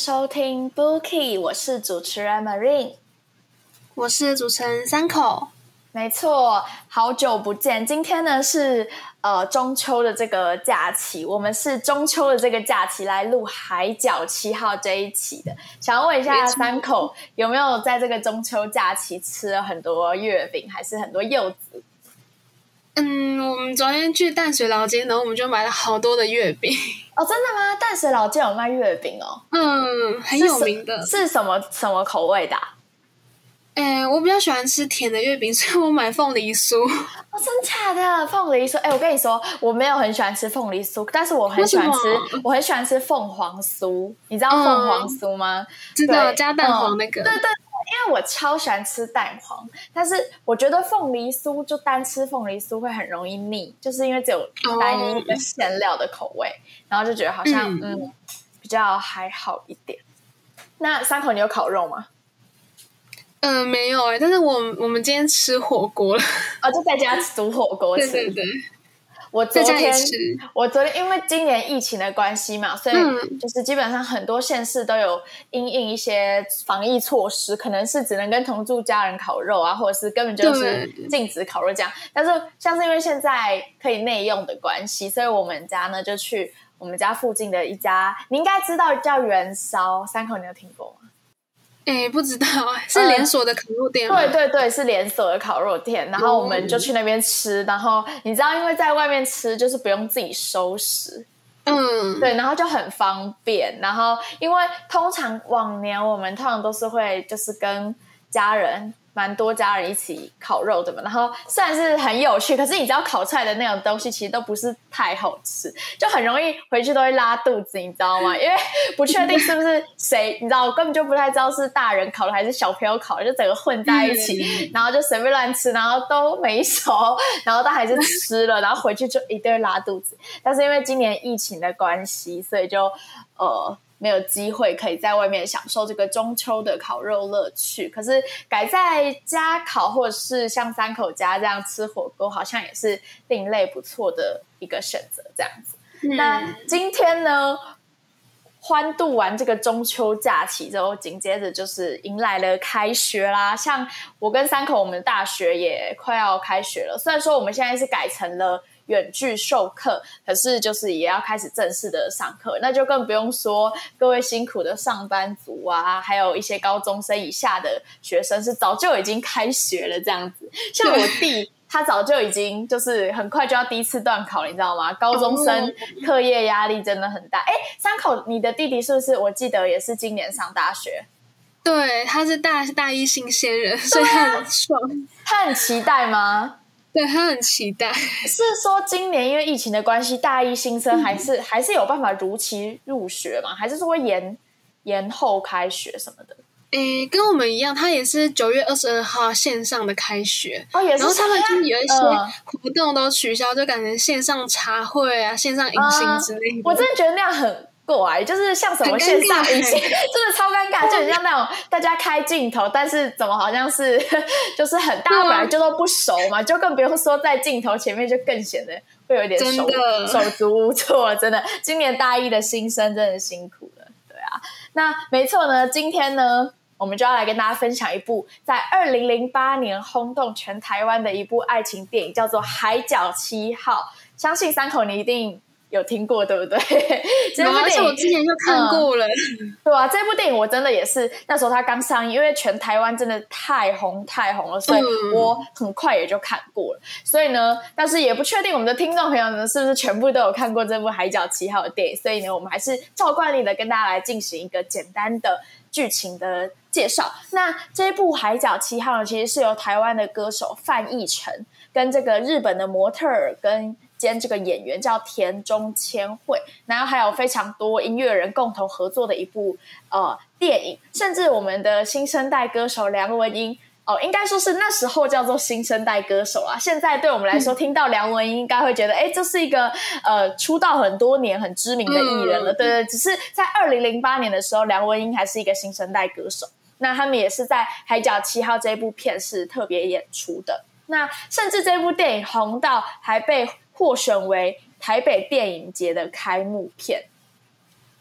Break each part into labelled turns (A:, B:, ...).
A: 迎收听 Bookie，我是主持人 Marine，
B: 我是主持人三口。
A: 没错，好久不见。今天呢是呃中秋的这个假期，我们是中秋的这个假期来录《海角七号》这一期的。想要问一下三口，有没有在这个中秋假期吃了很多月饼，还是很多柚子？
B: 嗯，我们昨天去淡水老街，然后我们就买了好多的月饼。
A: 哦，真的吗？淡水老街有卖月饼哦。
B: 嗯，很有名的。
A: 是什么什么口味的？
B: 哎，我比较喜欢吃甜的月饼，所以我买凤梨酥。
A: 哦，真假的凤梨酥？哎，我跟你说，我没有很喜欢吃凤梨酥，但是我很喜欢吃，我很喜欢吃凤凰酥。你知道凤凰酥吗？
B: 知道，加蛋黄那个。
A: 对对。因为我超喜欢吃蛋黄，但是我觉得凤梨酥就单吃凤梨酥会很容易腻，就是因为只有单一一个馅料的口味，然后就觉得好像嗯比较还好一点。那三口你有烤肉吗？
B: 嗯，没有哎，但是我我们今天吃火锅了，哦，
A: 就在家煮火锅吃。
B: 对对对。
A: 我昨天，我昨天因为今年疫情的关系嘛，所以就是基本上很多县市都有因应一些防疫措施，可能是只能跟同住家人烤肉啊，或者是根本就是禁止烤肉这样。但是像是因为现在可以内用的关系，所以我们家呢就去我们家附近的一家，你应该知道叫元烧三口，你有听过吗？
B: 哎，不知道，是连锁的烤肉店吗？
A: 对对对，是连锁的烤肉店。然后我们就去那边吃。然后你知道，因为在外面吃就是不用自己收拾，
B: 嗯，
A: 对，然后就很方便。然后因为通常往年我们通常都是会就是跟家人。蛮多家人一起烤肉的嘛，然后虽然是很有趣，可是你知道烤出来的那种东西其实都不是太好吃，就很容易回去都会拉肚子，你知道吗？因为不确定是不是谁，你知道，根本就不太知道是大人烤的还是小朋友烤的，就整个混在一起，然后就随便乱吃，然后都没熟，然后但还是吃了，然后回去就一定会拉肚子。但是因为今年疫情的关系，所以就呃。没有机会可以在外面享受这个中秋的烤肉乐趣，可是改在家烤，或者是像三口家这样吃火锅，好像也是另类不错的一个选择。这样子，那今天呢，欢度完这个中秋假期之后，紧接着就是迎来了开学啦。像我跟三口，我们大学也快要开学了，虽然说我们现在是改成了。远距授课，可是就是也要开始正式的上课，那就更不用说各位辛苦的上班族啊，还有一些高中生以下的学生是早就已经开学了这样子。像我弟，他早就已经就是很快就要第一次断考，你知道吗？高中生课业压力真的很大。哎，三口，你的弟弟是不是？我记得也是今年上大学。
B: 对，他是大大一新鲜人，所以很爽。
A: 他很期待吗？
B: 对他很期待，
A: 是说今年因为疫情的关系，大一新生还是还是有办法如期入学吗？还是说会延延后开学什么的？
B: 诶，跟我们一样，他也是九月二十二号线上的开学
A: 哦，也是。
B: 然后他们就有一些活动都取消，就感觉线上茶会啊、线上迎新之类的。
A: 我真的觉得那样很。过来就是像什么线上一些，真的超尴尬，就很像那种大家开镜头，但是怎么好像是 就是很大家本来就都不熟嘛，就更不用说在镜头前面就更显得会有点手手足无措。真的，今年大一的新生真的辛苦了，对啊。那没错呢，今天呢，我们就要来跟大家分享一部在二零零八年轰动全台湾的一部爱情电影，叫做《海角七号》。相信三口你一定。有听过对不对？
B: 这部电影我之前就看过了，
A: 对啊，这部电影我真的也是那时候它刚上映，因为全台湾真的太红太红了，所以我很快也就看过了。所以呢，但是也不确定我们的听众朋友呢是不是全部都有看过这部《海角七号》的电影。所以呢，我们还是照惯例的跟大家来进行一个简单的剧情的介绍。那这部《海角七号》呢其实是由台湾的歌手范逸臣跟这个日本的模特儿跟。兼这个演员叫田中千惠，然后还有非常多音乐人共同合作的一部呃电影，甚至我们的新生代歌手梁文音哦，应该说是那时候叫做新生代歌手啊。现在对我们来说，听到梁文音应该会觉得，哎，这是一个呃出道很多年很知名的艺人了。对对，只是在二零零八年的时候，梁文音还是一个新生代歌手。那他们也是在《海角七号》这部片是特别演出的。那甚至这部电影红到还被。获选为台北电影节的开幕片，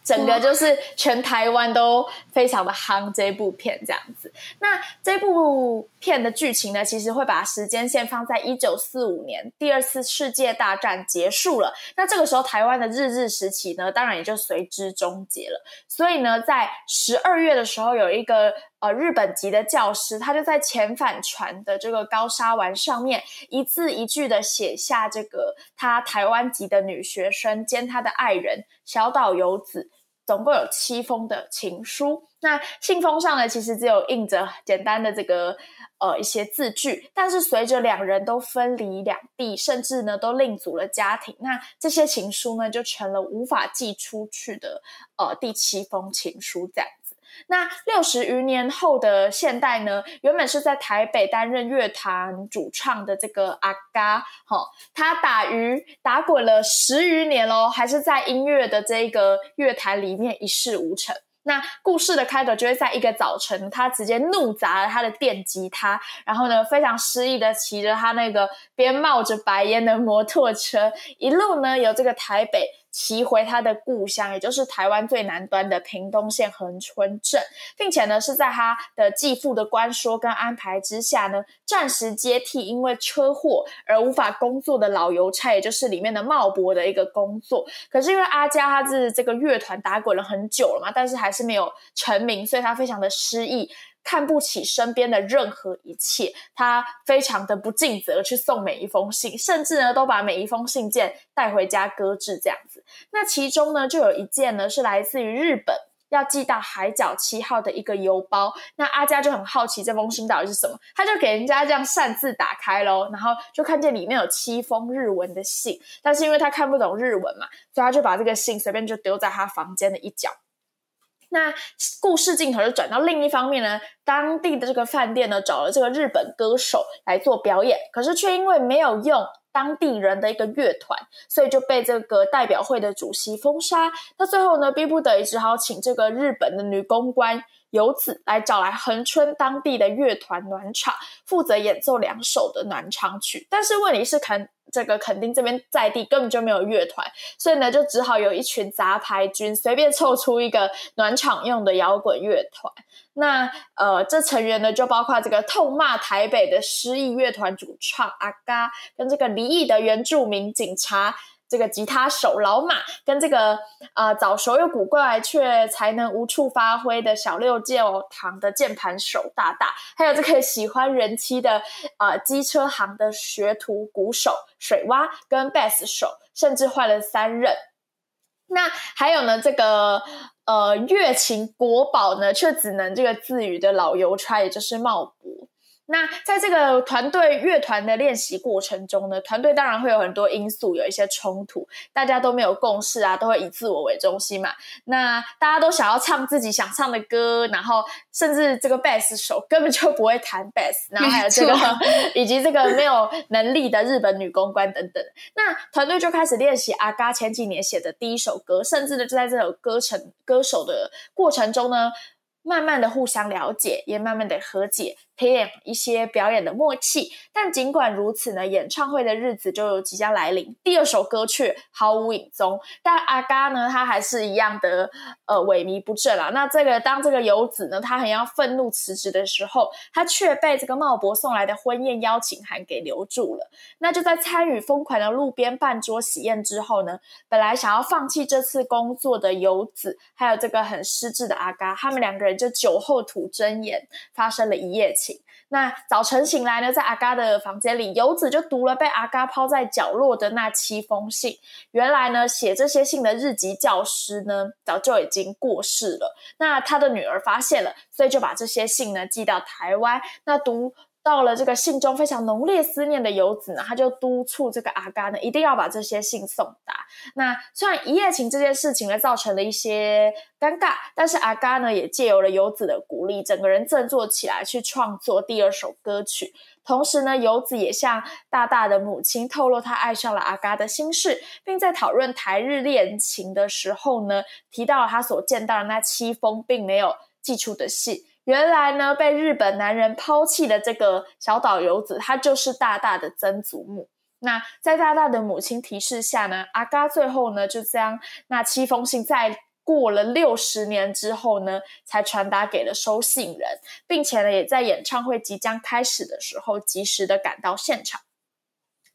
A: 整个就是全台湾都非常的夯这部片这样子。那这部片的剧情呢，其实会把时间线放在一九四五年，第二次世界大战结束了。那这个时候，台湾的日治时期呢，当然也就随之终结了。所以呢，在十二月的时候，有一个呃日本籍的教师，他就在遣返船的这个高沙丸上面，一字一句的写下这个他台湾籍的女学生兼他的爱人小岛游子。总共有七封的情书，那信封上呢，其实只有印着简单的这个呃一些字句，但是随着两人都分离两地，甚至呢都另组了家庭，那这些情书呢就成了无法寄出去的呃第七封情书，这样。那六十余年后的现代呢，原本是在台北担任乐团主唱的这个阿嘎，哈，他打鱼打滚了十余年喽，还是在音乐的这个乐坛里面一事无成。那故事的开头就会在一个早晨，他直接怒砸了他的电吉他，然后呢，非常失意的骑着他那个边冒着白烟的摩托车，一路呢由这个台北。骑回他的故乡，也就是台湾最南端的屏东县恒春镇，并且呢是在他的继父的官说跟安排之下呢，暂时接替因为车祸而无法工作的老邮差，也就是里面的茂博的一个工作。可是因为阿佳他是这个乐团打滚了很久了嘛，但是还是没有成名，所以他非常的失意。看不起身边的任何一切，他非常的不尽责去送每一封信，甚至呢都把每一封信件带回家搁置这样子。那其中呢就有一件呢是来自于日本要寄到海角七号的一个邮包。那阿佳就很好奇这封信到底是什么，他就给人家这样擅自打开喽，然后就看见里面有七封日文的信，但是因为他看不懂日文嘛，所以他就把这个信随便就丢在他房间的一角。那故事镜头就转到另一方面呢，当地的这个饭店呢找了这个日本歌手来做表演，可是却因为没有用当地人的一个乐团，所以就被这个代表会的主席封杀。那最后呢，逼不得已只好请这个日本的女公关由此来找来恒春当地的乐团暖场，负责演奏两首的暖场曲。但是问题是，肯这个肯定这边在地根本就没有乐团，所以呢，就只好有一群杂牌军随便凑出一个暖场用的摇滚乐团。那呃，这成员呢就包括这个痛骂台北的失意乐团主唱阿嘎，跟这个离异的原住民警察。这个吉他手老马跟这个呃早熟又古怪却才能无处发挥的小六教堂的键盘手大大，还有这个喜欢人妻的呃机车行的学徒鼓手水蛙跟贝斯手，甚至换了三任。那还有呢，这个呃乐琴国宝呢，却只能这个自娱的老邮差，也就是茂博。那在这个团队乐团的练习过程中呢，团队当然会有很多因素，有一些冲突，大家都没有共识啊，都会以自我为中心嘛。那大家都想要唱自己想唱的歌，然后甚至这个贝斯手根本就不会弹贝斯，然后还有这个 以及这个没有能力的日本女公关等等。那团队就开始练习阿嘎前几年写的第一首歌，甚至呢就在这首歌成歌手的过程中呢。慢慢的互相了解，也慢慢的和解，培养一些表演的默契。但尽管如此呢，演唱会的日子就即将来临，第二首歌却毫无影踪。但阿嘎呢，他还是一样的呃萎靡不振啊。那这个当这个游子呢，他很要愤怒辞职的时候，他却被这个茂博送来的婚宴邀请函给留住了。那就在参与疯狂的路边半桌喜宴之后呢，本来想要放弃这次工作的游子，还有这个很失智的阿嘎，他们两个人。就酒后吐真言，发生了一夜情。那早晨醒来呢，在阿嘎的房间里，游子就读了被阿嘎抛在角落的那七封信。原来呢，写这些信的日籍教师呢，早就已经过世了。那他的女儿发现了，所以就把这些信呢寄到台湾。那读。到了这个信中非常浓烈思念的游子呢，他就督促这个阿嘎呢，一定要把这些信送达。那虽然一夜情这件事情呢，造成了一些尴尬，但是阿嘎呢，也借由了游子的鼓励，整个人振作起来，去创作第二首歌曲。同时呢，游子也向大大的母亲透露他爱上了阿嘎的心事，并在讨论台日恋情的时候呢，提到了他所见到的那七封并没有寄出的信。原来呢，被日本男人抛弃的这个小岛游子，他就是大大的曾祖母。那在大大的母亲提示下呢，阿嘎最后呢就将那七封信在。过了六十年之后呢，才传达给了收信人，并且呢，也在演唱会即将开始的时候，及时的赶到现场。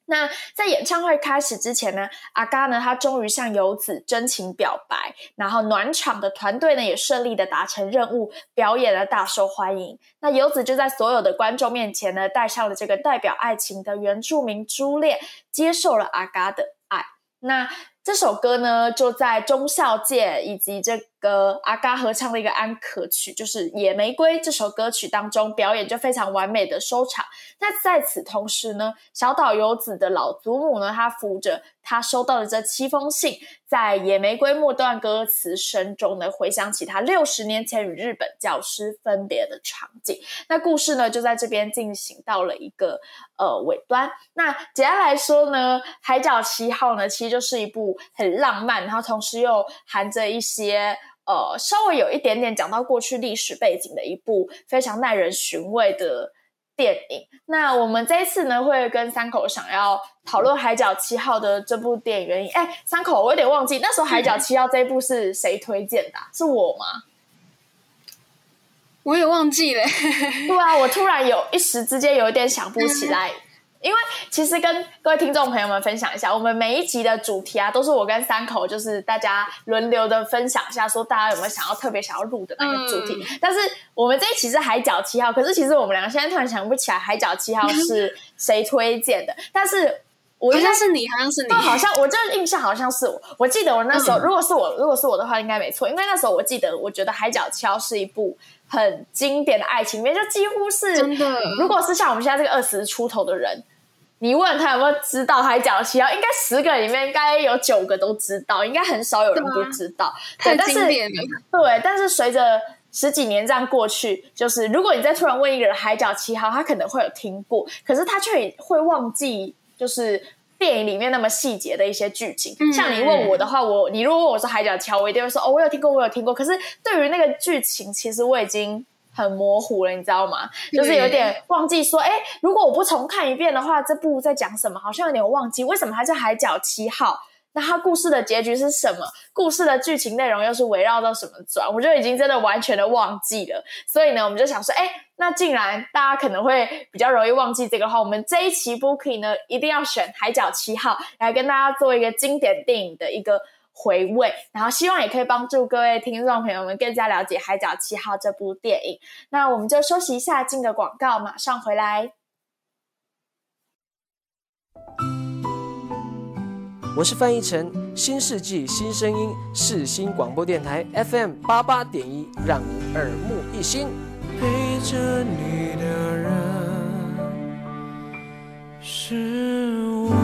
A: 那在演唱会开始之前呢，阿嘎呢，他终于向游子真情表白，然后暖场的团队呢，也顺利的达成任务，表演了大受欢迎。那游子就在所有的观众面前呢，戴上了这个代表爱情的原住民珠链，接受了阿嘎的爱。那这首歌呢，就在中校界以及这个阿嘎合唱的一个安可曲，就是《野玫瑰》这首歌曲当中表演，就非常完美的收场。那在此同时呢，小岛游子的老祖母呢，她扶着她收到的这七封信，在《野玫瑰》末段歌词声中呢，回想起她六十年前与日本教师分别的场景。那故事呢，就在这边进行到了一个呃尾端。那简单来说呢，《海角七号》呢，其实就是一部很浪漫，然后同时又含着一些。呃，稍微有一点点讲到过去历史背景的一部非常耐人寻味的电影。那我们这一次呢，会跟三口想要讨论《海角七号》的这部电影原因。哎，三口，我有点忘记那时候《海角七号》这一部是谁推荐的？是我吗？
B: 我也忘记了。
A: 对啊，我突然有一时之间有一点想不起来。因为其实跟各位听众朋友们分享一下，我们每一集的主题啊，都是我跟三口，就是大家轮流的分享一下，说大家有没有想要特别想要录的那个主题。但是我们这一期是海角七号，可是其实我们两个现在突然想不起来海角七号是谁推荐的。但是我
B: 好像是你，好像是你，
A: 好像我这印象好像是我。我记得我那时候，如果是我，如果是我的话，应该没错，因为那时候我记得，我觉得海角七号是一部很经典的爱情片，就几乎是
B: 真的。
A: 如果是像我们现在这个二十出头的人。你问他有没有知道海角七号？应该十个里面应该有九个都知道，应该很少有人不知道。
B: 太经典了。
A: 对，但是随着十几年这样过去，就是如果你再突然问一个人海角七号，他可能会有听过，可是他却会忘记，就是电影里面那么细节的一些剧情。像你问我的话，我你如果问我说海角七号，我一定会说哦，我有听过，我有听过。可是对于那个剧情，其实我已经。很模糊了，你知道吗？就是有点忘记说，哎，如果我不重看一遍的话，这部在讲什么？好像有点忘记，为什么它叫《海角七号》？那它故事的结局是什么？故事的剧情内容又是围绕到什么转？我就已经真的完全的忘记了。所以呢，我们就想说，哎，那既然大家可能会比较容易忘记这个话，我们这一期 Booking 呢，一定要选《海角七号》来跟大家做一个经典电影的一个。回味，然后希望也可以帮助各位听众朋友们更加了解《海角七号》这部电影。那我们就休息一下，进个广告，马上回来。
C: 我是范逸臣，新世纪新声音，世新广播电台 FM 八八点一，让你耳目一新。陪着你的人是我。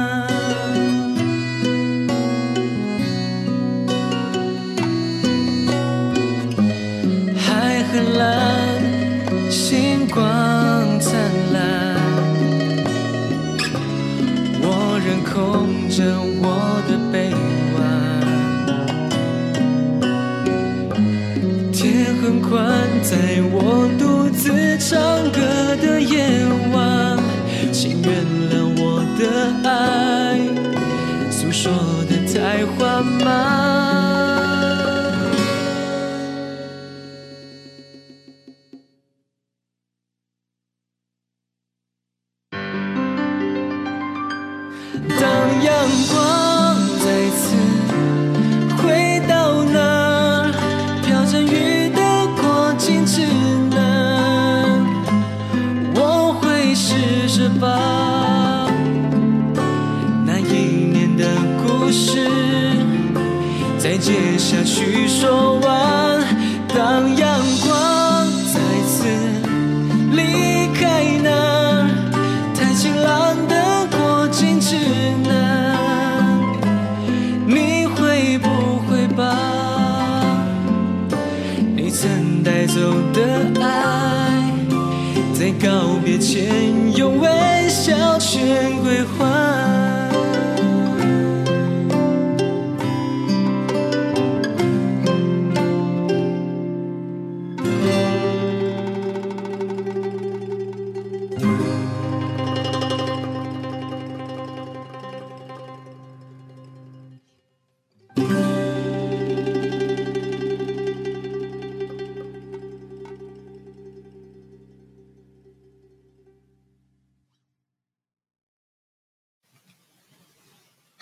C: 很蓝，星光灿烂。我仍空着我的臂弯，天很宽，在我独自唱歌的夜晚，请原谅我的爱，诉说的太缓慢。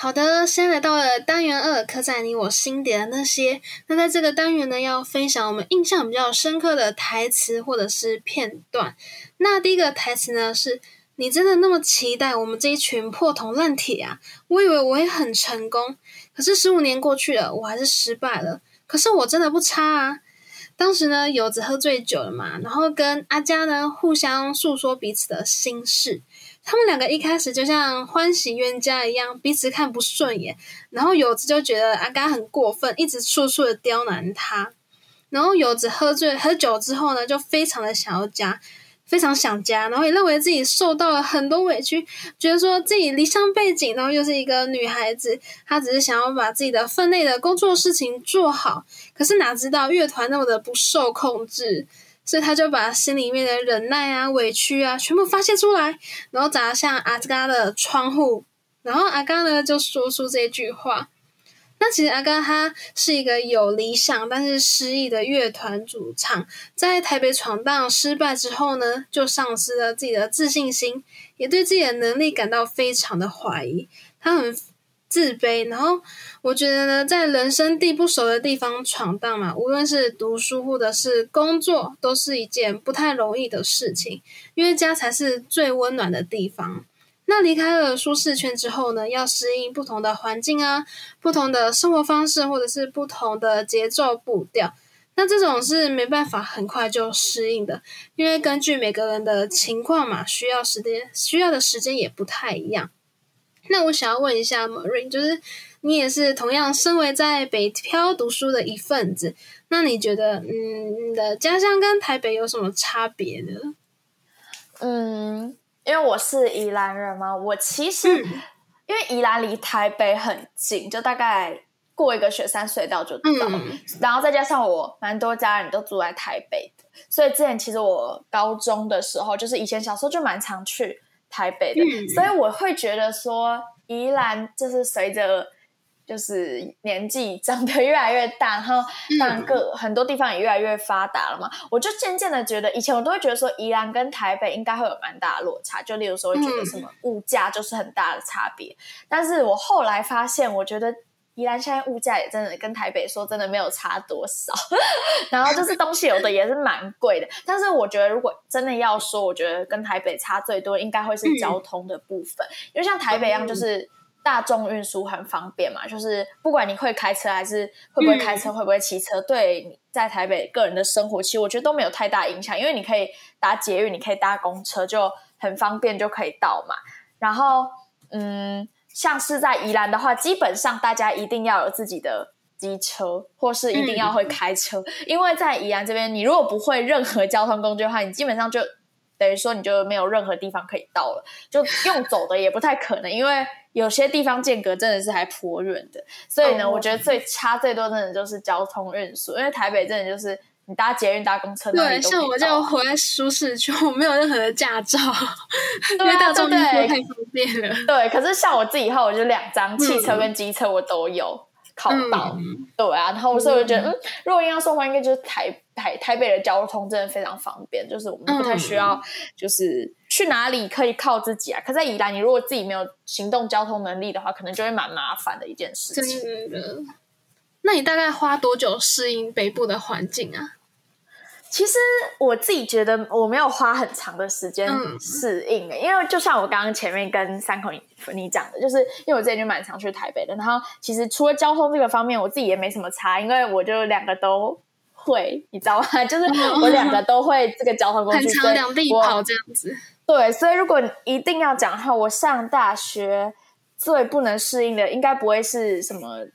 B: 好的，现在来到了单元二，刻在你我心底的那些。那在这个单元呢，要分享我们印象比较深刻的台词或者是片段。那第一个台词呢，是你真的那么期待我们这一群破铜烂铁啊？我以为我会很成功，可是十五年过去了，我还是失败了。可是我真的不差啊！当时呢，柚子喝醉酒了嘛，然后跟阿佳呢互相诉说彼此的心事。他们两个一开始就像欢喜冤家一样，彼此看不顺眼。然后柚子就觉得阿甘很过分，一直处处的刁难他。然后柚子喝醉喝酒之后呢，就非常的想要家，非常想家，然后也认为自己受到了很多委屈，觉得说自己离乡背景，然后又是一个女孩子，她只是想要把自己的分内的工作事情做好。可是哪知道乐团那么的不受控制。所以他就把心里面的忍耐啊、委屈啊，全部发泄出来，然后砸向阿嘎的窗户。然后阿嘎呢就说出这句话。那其实阿嘎他是一个有理想但是失意的乐团主唱，在台北闯荡失败之后呢，就丧失了自己的自信心，也对自己的能力感到非常的怀疑。他很。自卑，然后我觉得呢，在人生地不熟的地方闯荡嘛，无论是读书或者是工作，都是一件不太容易的事情。因为家才是最温暖的地方。那离开了舒适圈之后呢，要适应不同的环境啊，不同的生活方式，或者是不同的节奏步调。那这种是没办法很快就适应的，因为根据每个人的情况嘛，需要时间，需要的时间也不太一样。那我想要问一下 Marine，就是你也是同样身为在北漂读书的一份子，那你觉得，嗯，你的家乡跟台北有什么差别呢？
A: 嗯，因为我是宜兰人嘛，我其实因为宜兰离台北很近，就大概过一个雪山隧道就到，然后再加上我蛮多家人都住在台北的，所以之前其实我高中的时候，就是以前小时候就蛮常去。台北的，所以我会觉得说，宜兰就是随着就是年纪长得越来越大，然后当各很多地方也越来越发达了嘛，我就渐渐的觉得，以前我都会觉得说，宜兰跟台北应该会有蛮大的落差，就例如说会觉得什么物价就是很大的差别，但是我后来发现，我觉得。宜兰现在物价也真的跟台北说真的没有差多少，然后就是东西有的也是蛮贵的。但是我觉得如果真的要说，我觉得跟台北差最多应该会是交通的部分，因为像台北一样就是大众运输很方便嘛，就是不管你会开车还是会不会开车，会不会骑车，对你在台北个人的生活其实我觉得都没有太大影响，因为你可以搭捷运，你可以搭公车，就很方便就可以到嘛。然后嗯。像是在宜兰的话，基本上大家一定要有自己的机车，或是一定要会开车，因为在宜兰这边，你如果不会任何交通工具的话，你基本上就等于说你就没有任何地方可以到了，就用走的也不太可能，因为有些地方间隔真的是还颇远的。所以呢，
B: 哦
A: 我觉得最差最多真的就是交通运输，因为台北真的就是你搭捷运、搭公车，
B: 对，
A: 都
B: 像我就活在舒适区，我没有任何的驾照，因
A: 对啊
B: 为大众运输
A: 对
B: 太方便了。
A: 对，可是像我自己以后，我就两张汽车跟机车我都有考到，
B: 嗯
A: 对啊，然后所以我就觉得，嗯，如果硬要说的话，应该就是台台台北的交通真的非常方便，就是我们不太需要，就是去哪里可以靠自己啊。可在宜兰，你如果自己没有行动交通能力的话，可能就会蛮麻烦的一件事情。
B: 真的。那你大概花多久适应北部的环境啊？
A: 其实我自己觉得我没有花很长的时间
B: 嗯
A: 适应的，因为就像我刚刚前面跟三口你你讲的，就是因为我之前就蛮常去台北的，然后其实除了交通这个方面，我自己也没什么差，因为我就两个都会，你知道吗？就是我两个都会这个交通工具，
B: 很常
A: 所以我
B: 两地跑这样子。
A: 对，所以如果一定要讲的话，我上大学最不能适应的，应该不会是什么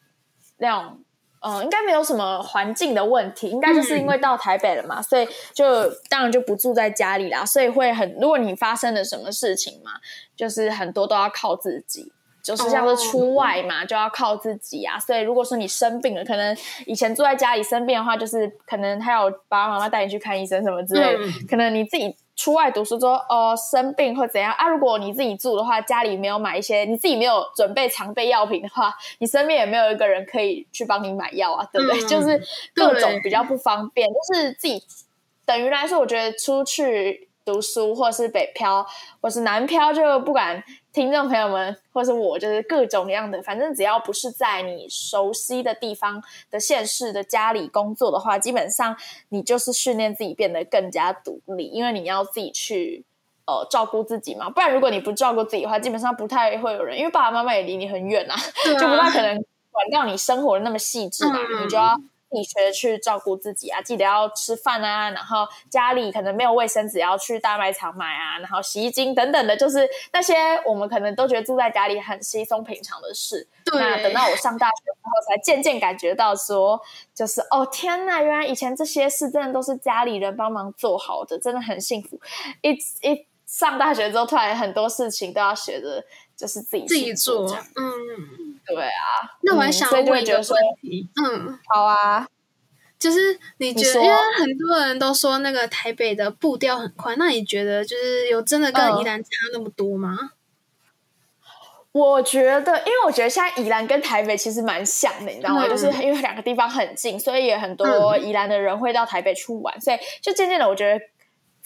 A: 那种，呃，应该没有什么环境的问题，应该就是因为到台北了嘛，所以就当然就不住在家里啦，所以会很，如果你发生了什么事情嘛，就是很多都要靠自己。就是像是出外嘛就要靠自己啊。所以如果说你生病了，可能以前住在家里生病的话，就是可能还有爸爸妈妈带你去看医生什么之类的。
B: 嗯
A: 可能你自己出外读书之后，哦、生病或怎样啊？如果你自己住的话，家里没有买一些，你自己没有准备常备药品的话，你身边也没有一个人可以去帮你买药啊，对不对？
B: 嗯
A: 就是各种比较不方便，就是自己等于来说，我觉得出去读书或是北漂或是南漂，就不管听众朋友们或是我，就是各种样的，反正只要不是在你熟悉的地方的县市的家里工作的话，基本上你就是训练自己变得更加独立，因为你要自己去。呃，照顾自己嘛，不然如果你不照顾自己的话，基本上不太会有人，因为爸爸妈妈也离你很远啊，
B: 啊
A: 就不太可能管到你生活的那么细致嘛，
B: 嗯
A: 你就要自己学着去照顾自己啊，记得要吃饭啊，然后家里可能没有卫生纸，要去大卖场买啊，然后洗衣精等等的，就是那些我们可能都觉得住在家里很稀松平常的事。
B: 对
A: 那等到我上大学之后，才渐渐感觉到说，就是哦天呐，原来以前这些事真的都是家里人帮忙做好的，真的很幸福。一一上大学之后，突然很多事情都要学着就是自己
B: 自己做，嗯。
A: 对啊。
B: 那我还想问一个问题，嗯，
A: 好啊，
B: 就是你觉得，因为很多人都说那个台北的步调很快，那你觉得就是有真的跟
A: 嗯
B: 宜兰差那么多吗？
A: 我觉得，因为我觉得现在宜兰跟台北其实蛮像的，你知道吗？
B: 嗯
A: 就是因为两个地方很近，所以也很多宜兰的人会到台北去玩，所以就渐渐的，我觉得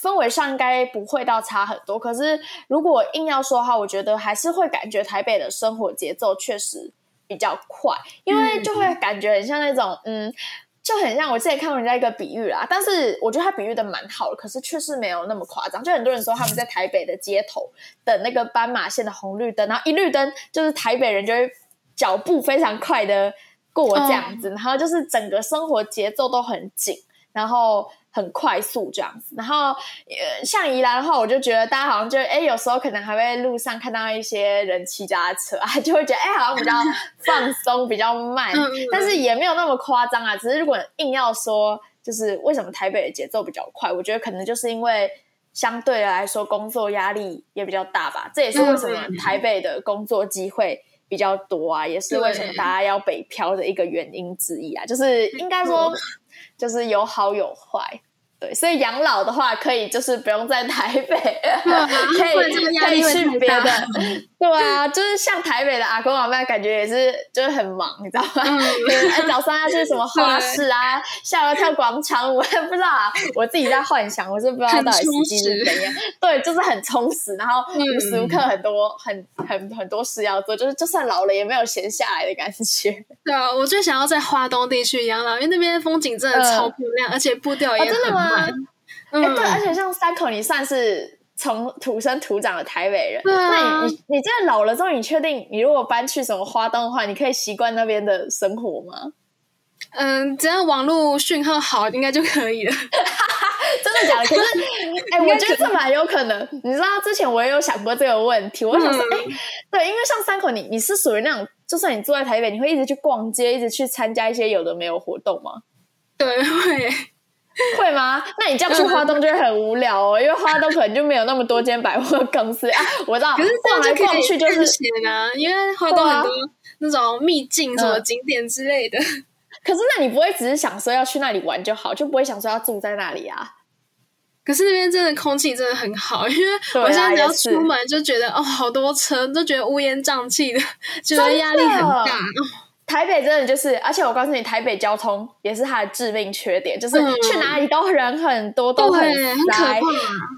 A: 氛围上应该不会到差很多。可是如果硬要说的话，我觉得还是会感觉台北的生活节奏确实比较快，因为就会感觉很像那种嗯。就很像我之前看过人家一个比喻啦，但是我觉得他比喻的蛮好的，可是确实没有那么夸张。就很多人说他们在台北的街头等那个斑马线的红绿灯，然后一绿灯就是台北人就会脚步非常快的过这样子，然后就是整个生活节奏都很紧，然后很快速这样子。然后呃，像宜兰的话，我就觉得大家好像就哎，有时候可能还会路上看到一些人骑脚踏车啊，就会觉得哎，好像比较放松，比较慢但是也没有那么夸张啊。只是如果硬要说，就是为什么台北的节奏比较快，我觉得可能就是因为。相对来说，工作压力也比较大吧，这也是为什么
B: 嗯
A: 台北的工作机会比较多啊，也是为什么大家要北漂的一个原因之一啊。就是应该说，就是有好有坏。对，所以养老的话，可以就是不用在台北，可以可以去别的，对啊，就是像台北的阿公阿妈，感觉也是就是很忙，你知道吗？
B: 嗯
A: 哎早上要去什么花市啊，下午要跳广场舞，我也不知道啊，我自己在幻想，我是不知道到底实际是怎样。对，就是很充实，然后
B: 嗯
A: 无时无刻很多、很很很多事要做，就是就算老了也没有闲下来的感觉。
B: 对啊，我最想要在花东地区养老，因为那边风景真的超漂亮，而且步调也
A: 嗯哦真的吗哎、对，而且像三口，你算是从土生土长的台北人，那你你你真的老了之后，你确定你如果搬去什么花东的话，你可以习惯那边的生活吗？
B: 嗯，只要网络讯号好，应该就可以了。
A: 真的假的？可是，哎、我觉得这蛮有可能。你知道，之前我也有想过这个问题，我想说，
B: 嗯
A: 哎、对，因为像三口你，你是属于那种就算你住在台北，你会一直去逛街，一直去参加一些有的没有活动吗？
B: 对，会。
A: 会吗？那你这样去花东就会很无聊哦，因为花东可能就没有那么多间百货公司啊。我知道，
B: 可是这样
A: 逛来
B: 就可以
A: 逛去就是
B: 探险啊，因为花东很多那种秘境、什么景点之类的。
A: 可是那你不会只是想说要去那里玩就好，就不会想说要住在那里啊？
B: 可是那边真的空气真的很好，因为我现在只要出门就觉得哦，好多车，都觉得乌烟瘴气的，觉得压力很大。
A: 台北真的就是，而且我告诉你，台北交通也是它的致命缺点，就是
B: 嗯。
A: 去哪里都人很多，都很塞。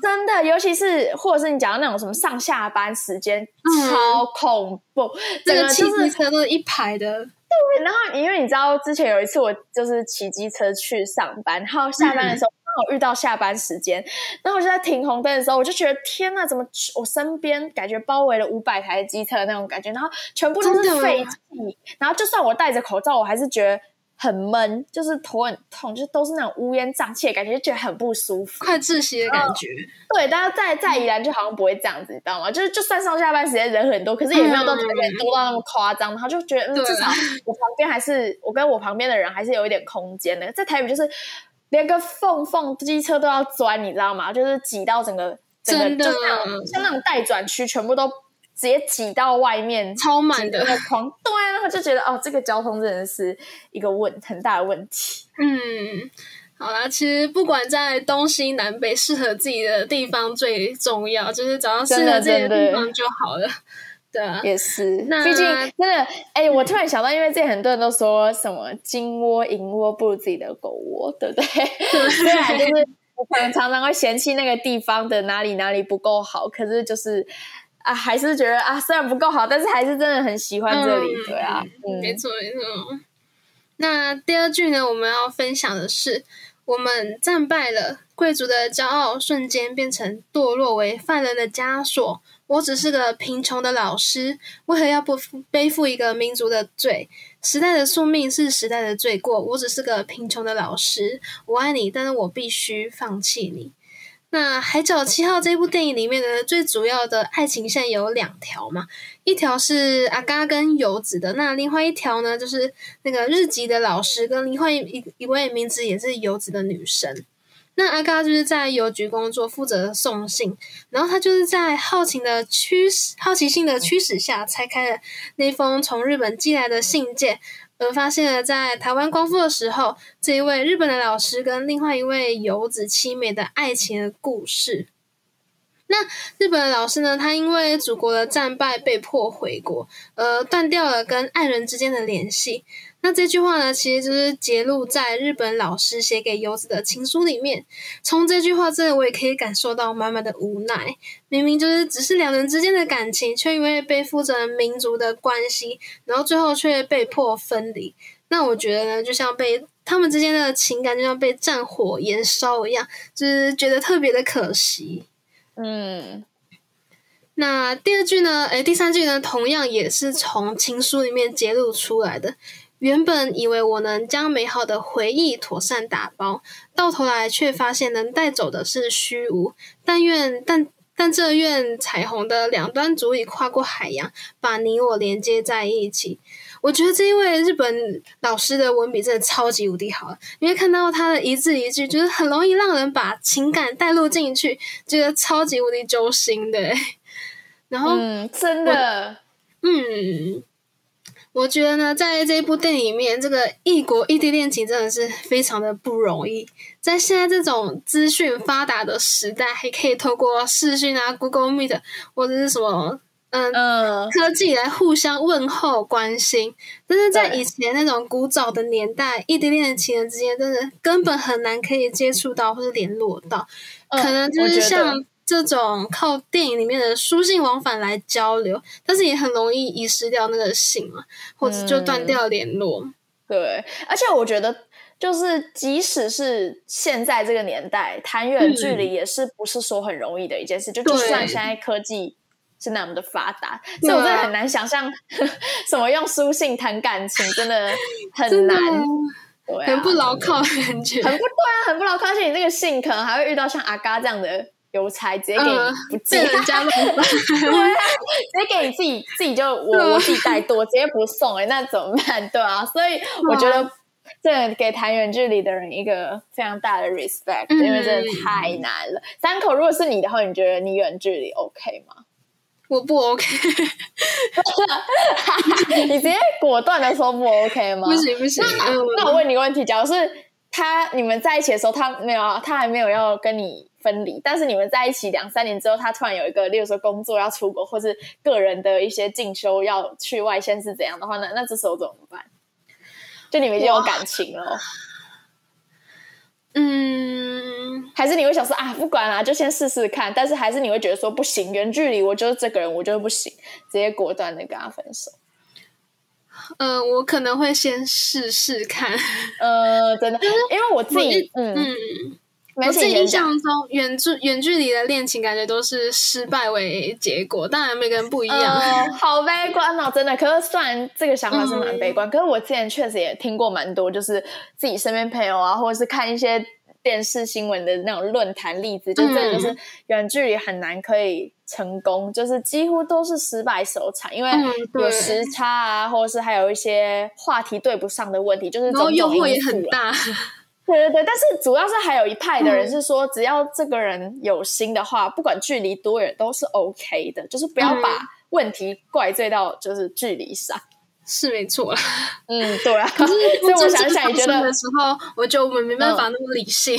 A: 真的，尤其是或者是你讲到那种什么上下班时间，
B: 嗯。
A: 超恐怖，整个
B: 这个汽车都是一排的，对
A: 然后因为你知道，之前有一次我就是骑机车去上班，然后下班的时候刚好遇到下班时间，然后我就在停红灯的时候，我就觉得天呐，怎么我身边感觉包围了五百台机车的那种感觉，然后全部都是废气，然后就算我戴着口罩，我还是觉得很闷，就是头很痛，就是都是那种乌烟瘴气的感觉，就觉得很不舒服。
B: 快窒息的感觉。
A: 对，但是在在宜兰就好像不会这样子，你知道吗？就是就算上下班时间人很多，可是也没有到台北多到那么夸张。然后就觉得，嗯，至少我旁边还是我跟我旁边的人还是有一点空间的。在台北就是连个缝缝机车都要钻，你知道吗？就是挤到整个整个
B: 真的
A: 就像像那种待转区，全部都直接挤到外面，
B: 超满的
A: 框。对啊，然后就觉得哦，这个交通真的是一个问很大的问题。
B: 嗯，好啦，其实不管在东西南北，适合自己的地方最重要，就是找到适合自己
A: 的
B: 地方就好了。对啊，
A: 也是，
B: 那
A: 毕竟真的，哎、我突然想到，因为之前很多人都说什么金窝银窝不如自己的狗窝，对不对？虽然就是我可能常常会嫌弃那个地方的哪里哪里不够好，可是就是啊，还是觉得啊，虽然不够好，但是还是真的很喜欢这里，
B: 嗯
A: 对啊，嗯，
B: 没错没错。那第二句呢，我们要分享的是，我们战败了，贵族的骄傲瞬间变成堕落为犯人的枷锁。我只是个贫穷的老师，为何要不背负一个民族的罪？时代的宿命是时代的罪过。我只是个贫穷的老师，我爱你，但是我必须放弃你。那《海角七号》这部电影里面呢，最主要的爱情线有两条嘛，一条是阿嘎跟游子的，那另外一条呢，就是那个日籍的老师跟另外一一位名字也是游子的女生。那阿嘎就是在邮局工作，负责送信，然后他就是在好奇的驱使、好奇心的驱使下，拆开了那封从日本寄来的信件，而发现了在台湾光复的时候，这一位日本的老师跟另外一位游子凄美的爱情的故事。那日本的老师呢？他因为祖国的战败被迫回国，呃，断掉了跟爱人之间的联系。那这句话呢，其实就是揭露在日本老师写给游子的情书里面。从这句话，这我也可以感受到满满的无奈。明明就是只是两人之间的感情，却因为背负着民族的关系，然后最后却被迫分离。那我觉得呢，就像被他们之间的情感就像被战火燃烧一样，就是觉得特别的可惜。
A: 嗯，
B: 那第二句呢？诶，第三句呢，同样也是从情书里面揭露出来的。原本以为我能将美好的回忆妥善打包，到头来却发现能带走的是虚无。但愿，但但这愿彩虹的两端足以跨过海洋，把你我连接在一起。我觉得这一位日本老师的文笔真的超级无敌好，因为看到他的一字一句，就是很容易让人把情感带入进去，觉得超级无敌揪心的欸。然后，
A: 嗯，真的，
B: 嗯，我觉得呢，在这一部电影里面，这个异国异地恋情真的是非常的不容易。在现在这种资讯发达的时代，还可以透过视讯啊、Google Meet 或者是什么，嗯。
A: 嗯，
B: 科技来互相问候、关心，但是在以前那种古早的年代，异地恋的情人之间，真的根本很难可以接触到或者联络到，
A: 嗯
B: 可能就是像这种靠电影里面的书信往返来交流，但是也很容易遗失掉那个信嘛，或者就断掉联络。
A: 对，而且我觉得，就是即使是现在这个年代，谈远距离也是不是说很容易的一件事。就就算现在科技是那么的发达，
B: 啊
A: 所以我真的很难想象 什么用书信谈感情，真的很难，对啊
B: 很不牢靠的感觉。
A: 很不对啊，很不牢靠。而且你这个信可能还会遇到像阿嘎这样的邮差，直接给不寄，
B: 被人家
A: 直接给你自己自己就我我自己带多，直接不送哎、那怎么办？对啊，所以我觉得这给谈远距离的人一个非常大的 respect，、
B: 嗯
A: 因为真的太难了。三口，如果是你的话，你觉得你远距离 OK 吗？
B: 我不 OK，
A: 你直接果断的说不 OK 吗？
B: 不行不行，嗯
A: 那我问你个问题，假如是他你们在一起的时候，他没有他还没有要跟你分离，但是你们在一起两三年之后，他突然有一个，例如说工作要出国，或是个人的一些进修要去外县是怎样的话，那那这时候怎么办？就你们已经有感情了，
B: 嗯，
A: 还是你会想说啊，不管啦、就先试试看，但是还是你会觉得说不行，远距离我就是这个人，我就是不行，直接果断的跟他分手。
B: 呃，我可能会先试试看。
A: 呃，真的，因为我自己，嗯，
B: 我自己印象中，远距远距离的恋情感觉都是失败为结果，当然每个人不一样。
A: 嗯好悲观哦，真的。可是虽然这个想法是蛮悲观，可是我之前确实也听过蛮多，就是自己身边朋友啊，或者是看一些电视新闻的那种论坛例子，就真的就是远距离很难可以成功，就是几乎都是失败收场，因为有时差啊，或者是还有一些话题对不上的问题，就是
B: 然后
A: 种种
B: 诱惑也很大，
A: 对对对，但是主要是还有一派的人
B: 嗯
A: 是说，只要这个人有心的话，不管距离多远都是 OK 的，就是不要
B: 嗯
A: 把问题怪罪到就是距离上。
B: 是没错啦。
A: 嗯，对啊，所以我想想，你觉得
B: 的时候，我觉得我们没办法那么理性。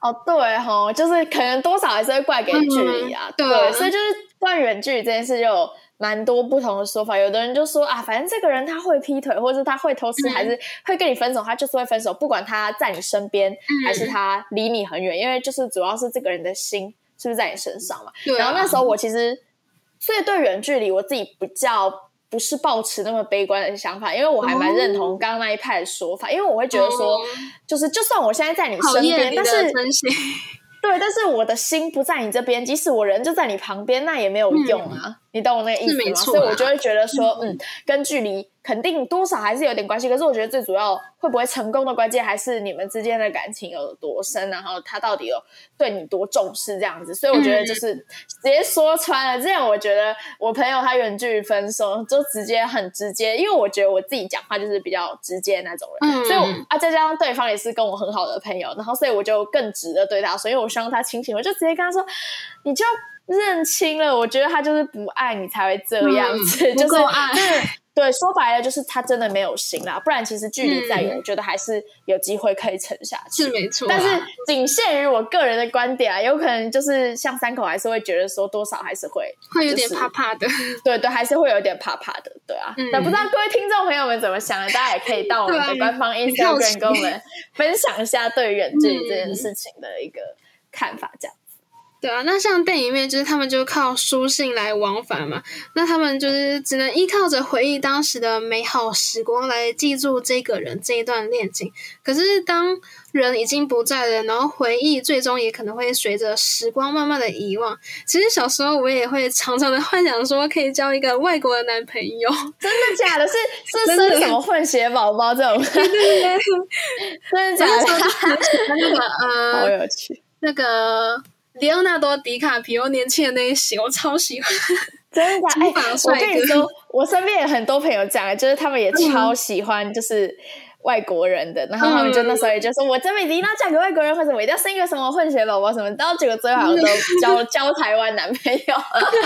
A: 哦，对哈，就是可能多少还是会怪给距离啊。
B: 嗯对
A: 所以就是关于远距离这件事，就有蛮多不同的说法。有的人就说啊，反正这个人他会劈腿，或者是他会偷吃，
B: 嗯
A: 还是会跟你分手，他就是会分手，不管他在你身边、还是他离你很远，因为就是主要是这个人的心是不是在你身上嘛。
B: 对啊
A: 然后那时候我其实，所以对远距离我自己比较不是抱持那么悲观的想法，因为我还蛮认同刚刚那一派的说法，因为我会觉得说，
B: 哦
A: 就是就算我现在在你身边，但是。对，但是我的心不在你这边，即使我人就在你旁边，那也没有用啊。你懂我那个意思吗？所以我就会觉得说，嗯，跟距离肯定多少还是有点关系。可是我觉得最主要会不会成功的关键，还是你们之间的感情有多深，然后他到底有对你多重视这样子。所以我觉得就是直接说穿了。这样我觉得我朋友他远距离分手，就直接很直接，因为我觉得我自己讲话就是比较直接那种人，
B: 嗯
A: 所以我啊再加上对方也是跟我很好的朋友，然后所以我就更直的对他说，因为我希望他清醒，我就直接跟他说，你就认清了，我觉得他就是不爱你才会这样子，就是
B: 够爱
A: 就是对，说白了就是他真的没有心啦，不然其实距离再远，觉得还是有机会可以撑下去。
B: 是没错啊，
A: 但是仅限于我个人的观点啊，有可能就是像三口还是会觉得说多少还是会
B: 会有点怕怕的。
A: 对对，还是会有点怕怕的，对啊。
B: 嗯
A: 那不知道各位听众朋友们怎么想的？大家也可以到我们的官方 Instagram 跟我们分享一下对远距离这件事情的一个看法，这样。
B: 对啊，那像电影里面就是他们就靠书信来往返嘛，那他们就是只能依靠着回忆当时的美好时光来记住这个人这一段恋情。可是当人已经不在了，然后回忆最终也可能会随着时光慢慢的遗忘。其实小时候我也会常常的 幻想说可以交一个外国的男朋友，
A: 真的假的？是 是生什么混血宝宝这种？真的假的？
B: 那个
A: 好
B: 呃
A: 有趣，
B: 那个里奥纳多·迪卡皮欧年轻的那一型，我超喜欢。
A: 真的假的。哎
B: 金发，
A: 我跟你说，我身边有很多朋友这样，就是他们也超喜欢，就是。外国人的，然后他们就那时候也就说，我这辈子一定要嫁给外国人，或者我一定要生一个什么混血宝宝什么，然后结果最后好像都交交台湾男朋友，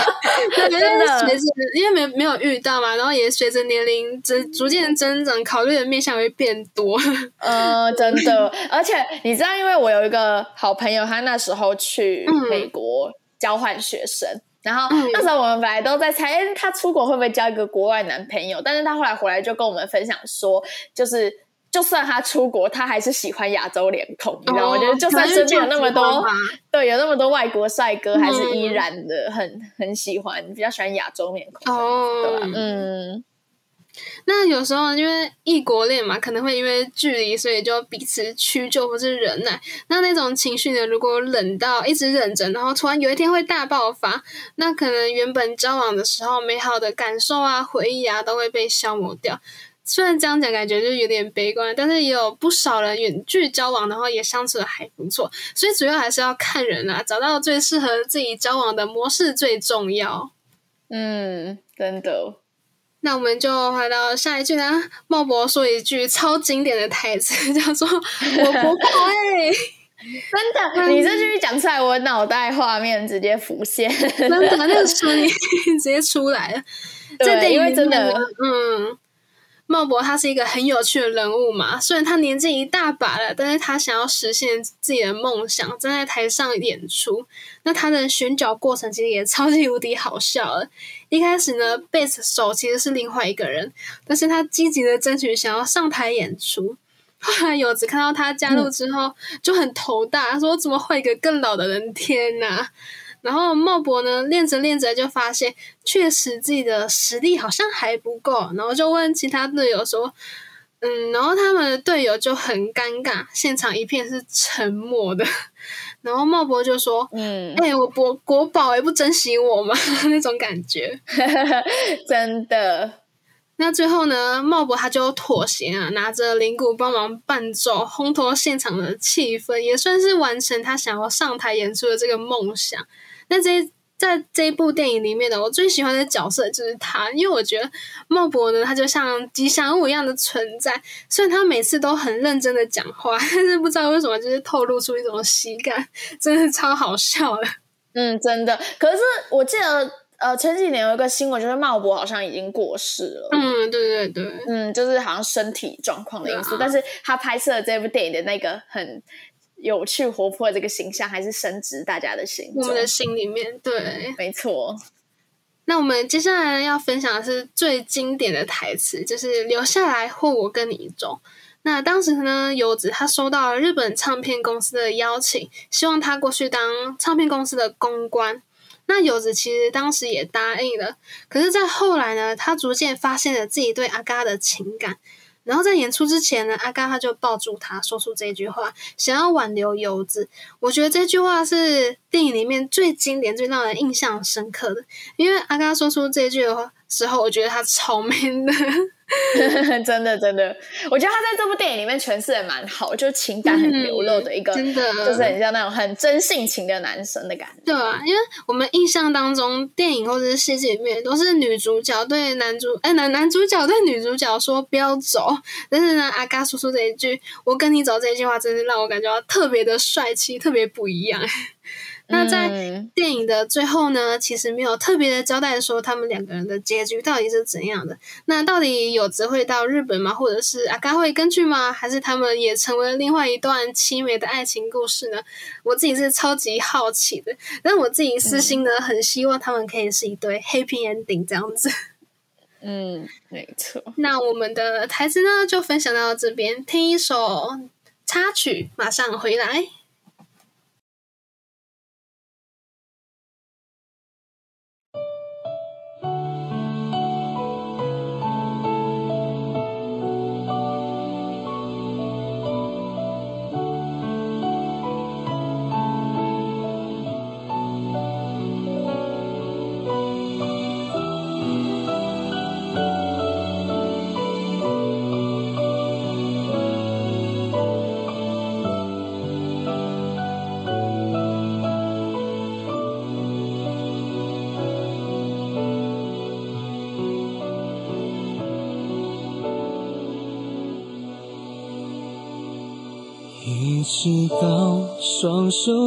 B: 真
A: 真的
B: 随着因为没没有遇到嘛，然后也随着年龄增逐渐增长，考虑的面向会变多。
A: 呃，真的，而且你知道，因为我有一个好朋友，他那时候去
B: 嗯
A: 美国交换学生。然后
B: 嗯
A: 那时候我们本来都在猜，哎，他出国会不会交一个国外男朋友？但是他后来回来就跟我们分享说，就是就算他出国，他还是喜欢亚洲脸孔，你知道吗？
B: 哦
A: 就算身边有那么多对，有那么多外国帅哥，还是
B: 嗯
A: 依然的很很喜欢，比较喜欢亚洲脸孔。对吧
B: 哦，
A: 嗯，
B: 那有时候因为异国恋嘛，可能会因为距离，所以就彼此屈就或是忍耐。那那种情绪呢，如果冷到一直忍着，然后突然有一天会大爆发，那可能原本交往的时候美好的感受啊、回忆啊，都会被消磨掉。虽然这样讲感觉就有点悲观，但是也有不少人远距交往，然后也相处的还不错。所以主要还是要看人啊，找到最适合自己交往的模式最重要。
A: 嗯，真的。
B: 那我们就回到下一句啦。茂博说一句超经典的台词，叫做“我不会 ”。
A: 真的，你这句讲出来，我脑袋画面直接浮现，
B: 真的，那个 声音直接出来了。
A: 对，因为真的，
B: 嗯，茂博他是一个很有趣的人物嘛。虽然他年纪一大把了，但是他想要实现自己的梦想，站在台上演出。那他的选角过程其实也超级无敌好笑了。一开始呢，贝斯手其实是另外一个人，但是他积极的争取想要上台演出。后来有子看到他加入之后就很头大，他说：“怎么换一个更老的人？天哪！”然后茂博呢练着练着就发现，确实自己的实力好像还不够，然后就问其他队友说：“嗯。”然后他们的队友就很尴尬，现场一片是沉默的。然后茂博就说：“嗯，哎，我国国宝也不珍惜我吗？那种感觉，
A: 真的。”
B: 那最后呢，茂博他就妥协啊，拿着铃鼓帮忙伴奏，烘托现场的气氛，也算是完成他想要上台演出的这个梦想。那这在这一部电影里面呢，我最喜欢的角色就是他，因为我觉得茂博呢，他就像吉祥物一样的存在。虽然他每次都很认真的讲话，但是不知道为什么就是透露出一种喜感，真的超好笑的。
A: 嗯，真的。可是我记得。呃，前几年有一个新闻，就是茂博好像已经过世了。
B: 嗯，对对对，
A: 嗯，就是好像身体状况的因素，但是他拍摄这部电影的那个很有趣活泼的这个形象，还是深植大家的心，
B: 我们的心里面。对，
A: 没错。
B: 那我们接下来要分享的是最经典的台词，就是留下来或我跟你走。那当时呢，游子他收到了日本唱片公司的邀请，希望他过去当唱片公司的公关。那游子其实当时也答应了，可是，在后来呢，他逐渐发现了自己对阿嘎的情感，然后在演出之前呢，阿嘎他就抱住他说出这句话，想要挽留游子。我觉得这句话是电影里面最经典、最让人印象深刻的，因为阿嘎说出这句的话。时候，我觉得他超 man 的，
A: 真的真的，我觉得他在这部电影里面诠释的蛮好，就是情感很流露的一个，
B: 真的
A: 就是很像那种很真性情的男生的感觉。
B: 对啊，因为我们印象当中，电影或者是戏剧里面都是女主角对男主，哎男男主角对女主角说不要走，但是呢，阿嘎叔叔这一句“我跟你走”这一句话，真是让我感觉到特别的帅气，特别不一样。那在电影的最后呢，其实没有特别的交代说他们两个人的结局到底是怎样的。那到底有只会到日本吗？或者是阿嘎会跟去吗？还是他们也成为了另外一段凄美的爱情故事呢？我自己是超级好奇的，但我自己私心呢，很希望他们可以是一对 happy ending 这样子。
A: 嗯，没错。
B: 那我们的台词呢，就分享到这边，听一首插曲，马上回来。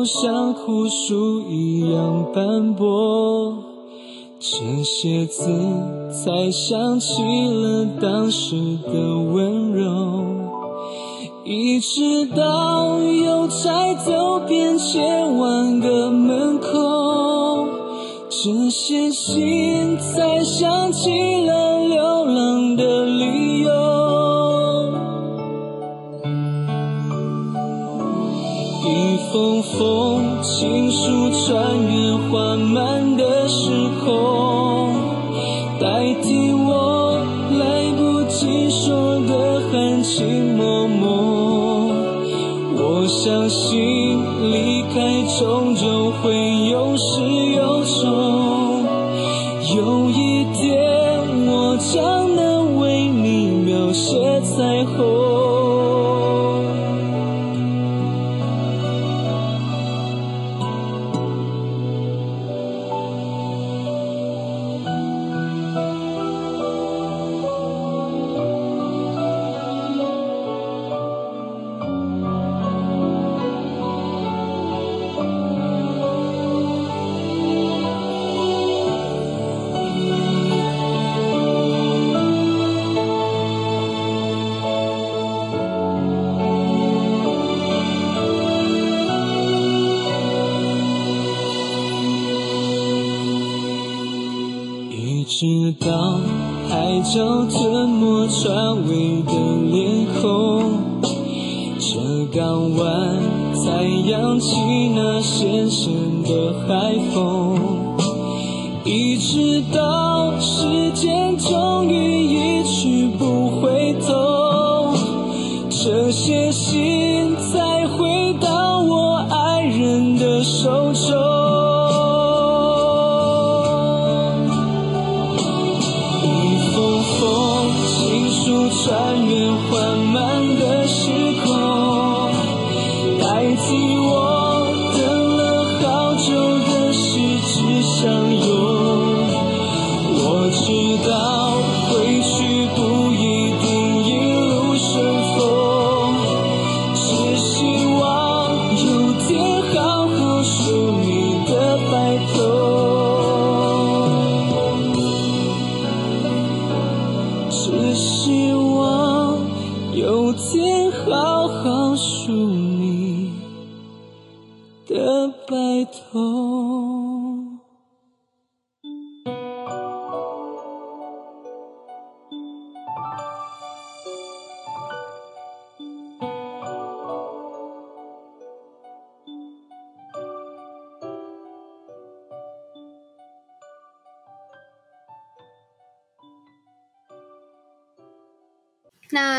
C: 像枯树一样斑驳，这些字才想起了当时的温柔。一直到邮差走遍千万个门口，这些信才想起终究会有始有终，有一天我将能为你描。写彩虹。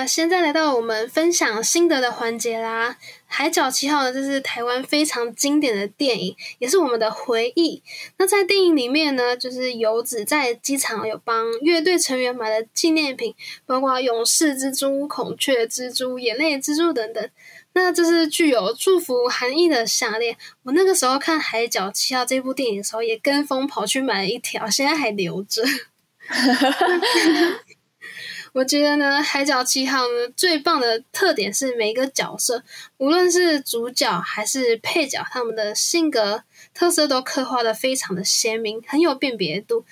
B: 现在来到我们分享心得的环节啦，《海角七号》呢，这是台湾非常经典的电影，也是我们的回忆。那在电影里面呢，就是游子在机场有帮乐队成员买了纪念品，包括勇士蜘蛛、孔雀蜘蛛、眼泪蜘蛛等等。那这是具有祝福含义的项链。我那个时候看《海角七号》这部电影的时候，也跟风跑去买了一条，现在还留着。我觉得呢，《海角七号》呢最棒的特点是每一个角色，无论是主角还是配角，他们的性格特色都刻画的非常的鲜明，很有辨别度。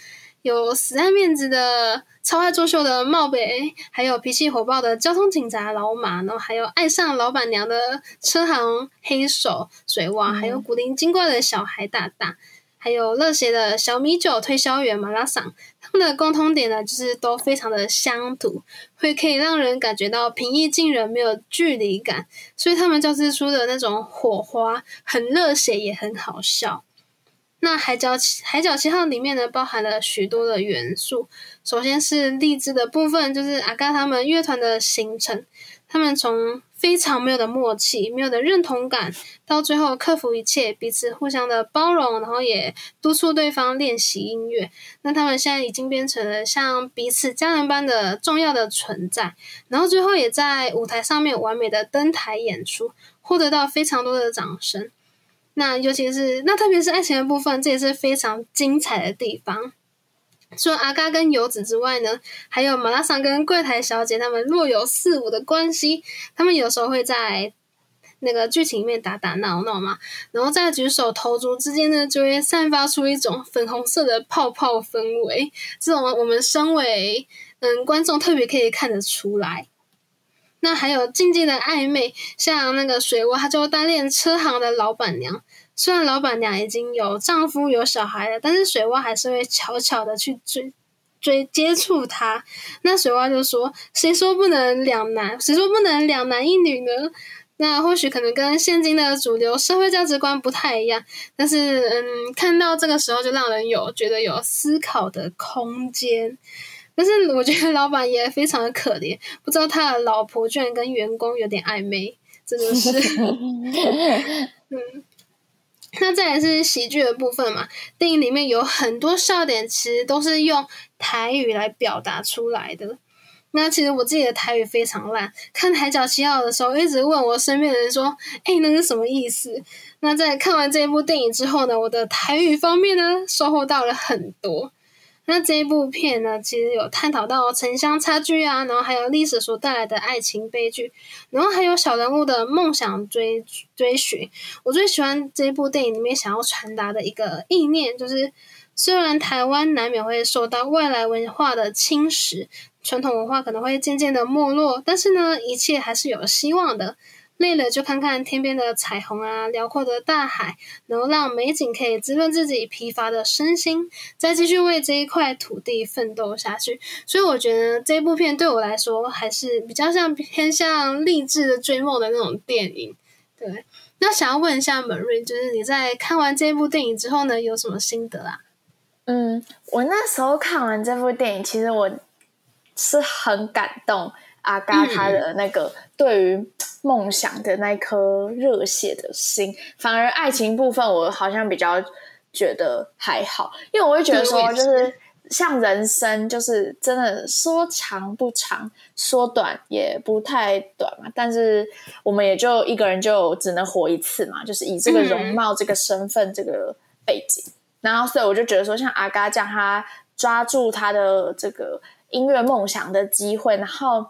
B: 有死爱面子的、超爱作秀的茂北，还有脾气火爆的交通警察老马，然后还有爱上老板娘的车行黑手水蛙，还有古灵精怪的小孩大大。还有热血的小米酒推销员马拉桑，他们的共通点呢，就是都非常的乡土，会可以让人感觉到平易近人，没有距离感，所以他们交织出的那种火花很热血，也很好笑。那海角七海角七号里面呢，包含了许多的元素。首先是励志的部分，就是阿嘎他们乐团的形成，他们从非常没有的默契、没有的认同感，到最后克服一切，彼此互相的包容，然后也督促对方练习音乐。那他们现在已经变成了像彼此家人般的重要的存在，然后最后也在舞台上面完美的登台演出，获得到非常多的掌声。那尤其是那特别是爱情的部分，这也是非常精彩的地方。除了阿嘎跟游子之外呢，还有马拉桑跟柜台小姐他们若有似无的关系，他们有时候会在那个剧情里面打打闹闹嘛，然后在举手投足之间呢，就会散发出一种粉红色的泡泡氛围，这种我们身为嗯观众特别可以看得出来。那还有静静的暧昧，像那个水窝，他就单恋车行的老板娘。虽然老板娘已经有丈夫有小孩了，但是水蛙还是会悄悄的去追追接触他。那水蛙就说：“谁说不能两男？谁说不能两男一女呢？”那或许可能跟现今的主流社会价值观不太一样，但是嗯，看到这个时候就让人有觉得有思考的空间。但是我觉得老板也非常的可怜，不知道他的老婆居然跟员工有点暧昧，真的是，嗯。那这也是喜剧的部分嘛，电影里面有很多笑点，其实都是用台语来表达出来的。那其实我自己的台语非常烂，看《海角七号》的时候，一直问我身边的人说：“哎，那是什么意思？”那在看完这一部电影之后呢，我的台语方面呢，收获到了很多。那这一部片呢，其实有探讨到城乡差距啊，然后还有历史所带来的爱情悲剧，然后还有小人物的梦想追追寻。我最喜欢这一部电影里面想要传达的一个意念，就是虽然台湾难免会受到外来文化的侵蚀，传统文化可能会渐渐的没落，但是呢，一切还是有希望的。累了就看看天边的彩虹啊，辽阔的大海，然后让美景可以滋润自己疲乏的身心，再继续为这一块土地奋斗下去。所以我觉得这部片对我来说还是比较像偏向励志的追梦的那种电影。对，那想要问一下 Marie，就是你在看完这部电影之后呢，有什么心得啊？
A: 嗯，我那时候看完这部电影，其实我是很感动。阿嘎他的那个对于梦想的那颗热血的心，反而爱情部分我好像比较觉得还好，因为我会觉得说，就是像人生，就是真的说长不长，说短也不太短嘛。但是我们也就一个人就只能活一次嘛，就是以这个容貌、这个身份、这个背景，然后所以我就觉得说，像阿嘎这样，他抓住他的这个音乐梦想的机会，然后。